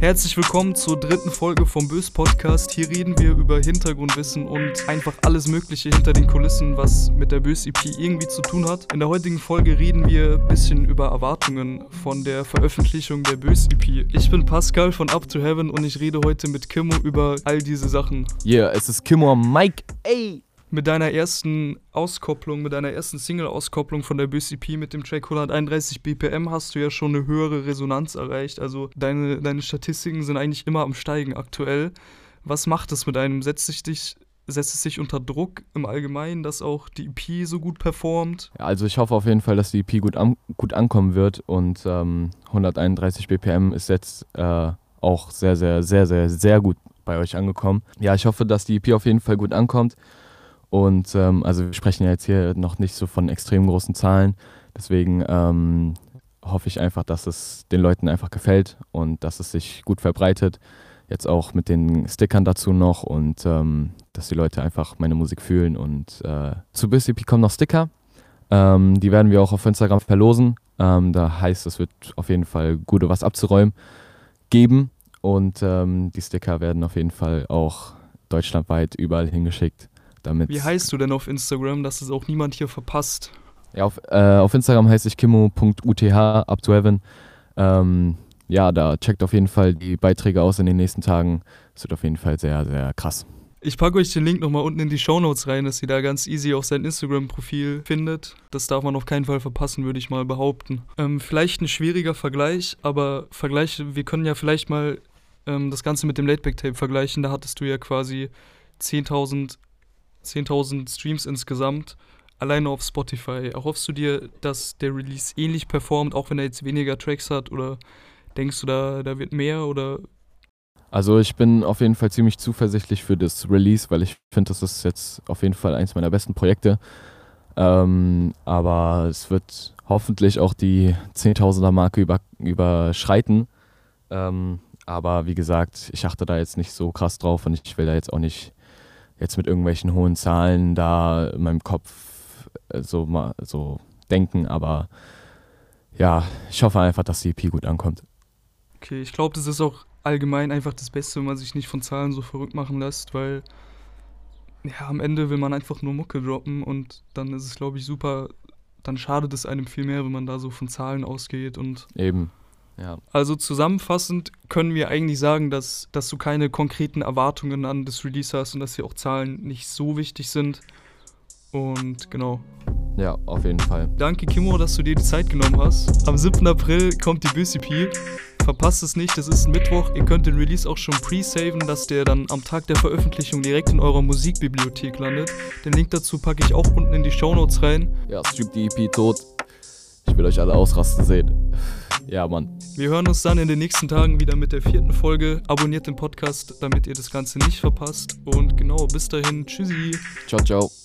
Herzlich willkommen zur dritten Folge vom Bös Podcast. Hier reden wir über Hintergrundwissen und einfach alles Mögliche hinter den Kulissen, was mit der Bös EP irgendwie zu tun hat. In der heutigen Folge reden wir ein bisschen über Erwartungen von der Veröffentlichung der Bös EP. Ich bin Pascal von Up to Heaven und ich rede heute mit Kimmo über all diese Sachen. Yeah, es ist Kimmo am Mike. Ey! Mit deiner ersten Auskopplung, mit deiner ersten Single-Auskopplung von der BCP mit dem Track 131 BPM hast du ja schon eine höhere Resonanz erreicht. Also deine, deine Statistiken sind eigentlich immer am Steigen aktuell. Was macht es mit einem? Setzt sich dich setzt es sich unter Druck im Allgemeinen, dass auch die EP so gut performt? Ja, also ich hoffe auf jeden Fall, dass die EP gut, an, gut ankommen wird und ähm, 131 BPM ist jetzt äh, auch sehr, sehr, sehr, sehr, sehr gut bei euch angekommen. Ja, ich hoffe, dass die EP auf jeden Fall gut ankommt. Und ähm, also wir sprechen ja jetzt hier noch nicht so von extrem großen Zahlen. Deswegen ähm, hoffe ich einfach, dass es den Leuten einfach gefällt und dass es sich gut verbreitet. Jetzt auch mit den Stickern dazu noch und ähm, dass die Leute einfach meine Musik fühlen. Und äh, zu BCP kommen noch Sticker. Ähm, die werden wir auch auf Instagram verlosen. Ähm, da heißt es wird auf jeden Fall gute was abzuräumen geben. Und ähm, die Sticker werden auf jeden Fall auch deutschlandweit überall hingeschickt. Damit Wie heißt du denn auf Instagram, dass es auch niemand hier verpasst? Ja, auf, äh, auf Instagram heiße ich kimmo.uth up to heaven. Ähm, ja, da checkt auf jeden Fall die Beiträge aus in den nächsten Tagen. Es wird auf jeden Fall sehr, sehr krass. Ich packe euch den Link nochmal unten in die Show Notes rein, dass ihr da ganz easy auf sein Instagram-Profil findet. Das darf man auf keinen Fall verpassen, würde ich mal behaupten. Ähm, vielleicht ein schwieriger Vergleich, aber Vergleich, wir können ja vielleicht mal ähm, das Ganze mit dem Lateback-Tape vergleichen. Da hattest du ja quasi 10.000 10.000 Streams insgesamt, alleine auf Spotify. Erhoffst du dir, dass der Release ähnlich performt, auch wenn er jetzt weniger Tracks hat? Oder denkst du, da, da wird mehr? Oder also ich bin auf jeden Fall ziemlich zuversichtlich für das Release, weil ich finde, das ist jetzt auf jeden Fall eins meiner besten Projekte. Ähm, aber es wird hoffentlich auch die 10.000er Marke über, überschreiten. Ähm, aber wie gesagt, ich achte da jetzt nicht so krass drauf und ich will da jetzt auch nicht jetzt mit irgendwelchen hohen Zahlen da in meinem Kopf äh, so, mal, so denken, aber ja, ich hoffe einfach, dass die EP gut ankommt. Okay, ich glaube, das ist auch allgemein einfach das Beste, wenn man sich nicht von Zahlen so verrückt machen lässt, weil ja, am Ende will man einfach nur Mucke droppen und dann ist es, glaube ich, super, dann schadet es einem viel mehr, wenn man da so von Zahlen ausgeht und. Eben. Ja. Also zusammenfassend können wir eigentlich sagen, dass, dass du keine konkreten Erwartungen an das Release hast und dass hier auch Zahlen nicht so wichtig sind. Und genau. Ja, auf jeden Fall. Danke, Kimo, dass du dir die Zeit genommen hast. Am 7. April kommt die BCP. Verpasst es nicht, das ist ein Mittwoch. Ihr könnt den Release auch schon pre-saven, dass der dann am Tag der Veröffentlichung direkt in eurer Musikbibliothek landet. Den Link dazu packe ich auch unten in die Show Notes rein. Ja, streamt die EP tot. Ich will euch alle ausrasten sehen. Ja, Mann. Wir hören uns dann in den nächsten Tagen wieder mit der vierten Folge. Abonniert den Podcast, damit ihr das Ganze nicht verpasst. Und genau, bis dahin. Tschüssi. Ciao, ciao.